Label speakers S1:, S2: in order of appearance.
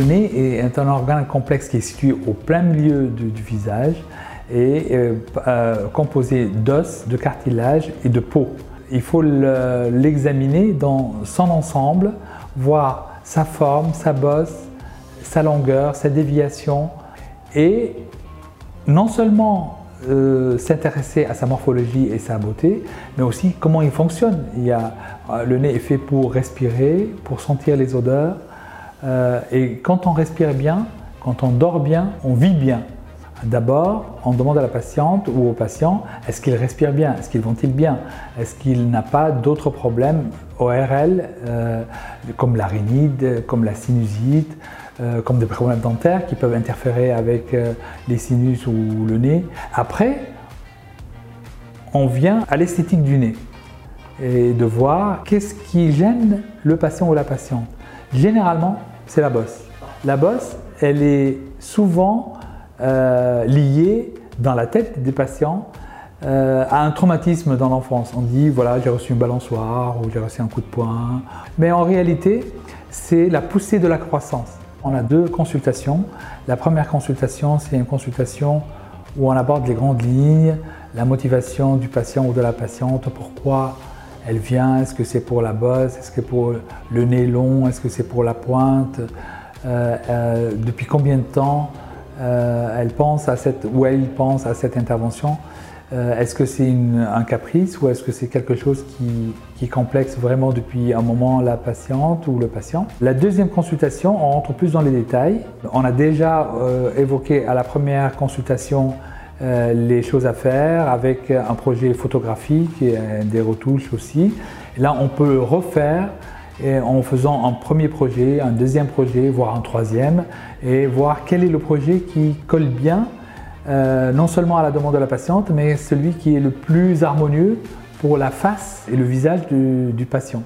S1: nez est un organe complexe qui est situé au plein milieu du, visage et euh, euh, composé d'os, de cartilage et de peau. Il faut l'examiner dans son ensemble, voir sa forme, sa bosse, sa longueur, sa déviation et non seulement euh, s'intéresser à sa morphologie et sa beauté, mais aussi comment il fonctionne. Le nez est fait pour respirer, pour sentir les odeurs, euh, et quand on respire bien, quand on dort bien, on vit bien. D'abord, on demande à la patiente ou au patient est-ce qu'il respire bien? Est-ce qu'il ventile bien? Est-ce qu'il n'a pas d'autres problèmes ORL comme la comme la sinusite, euh, comme des problèmes dentaires qui peuvent interférer avec euh, les sinus ou le nez? Après, on vient à l'esthétique du nez et de voir qu'est-ce qui gêne le patient ou la patiente. Généralement, c'est la bosse. La bosse, elle est souvent euh, liée dans la tête des patients à un traumatisme dans l'enfance. On dit voilà, j'ai reçu une balançoire ou j'ai reçu un coup de poing. Mais en réalité, c'est la poussée de la croissance. On a deux consultations. La première consultation, c'est une consultation où on aborde les grandes lignes, la motivation du patient ou de la patiente, pourquoi elle vient, est-ce que c'est pour la bosse, est-ce que c'est pour le nez long, est-ce que c'est pour la pointe, euh, euh, depuis combien de temps euh, elle pense à cette, ou elle pense à cette intervention. Est-ce que c'est un caprice ou est-ce que c'est quelque chose qui, qui, complexe vraiment depuis un moment la patiente ou le patient? La deuxième consultation, on rentre plus dans les détails. On a déjà évoqué à la première consultation euh, les choses à faire avec un projet photographique et des retouches aussi. là, on peut refaire en faisant un premier projet, un deuxième projet, voire un troisième, et voir quel est le projet qui colle bien euh, non seulement à la demande de la patiente, mais celui qui est le plus harmonieux pour la face et le visage du patient.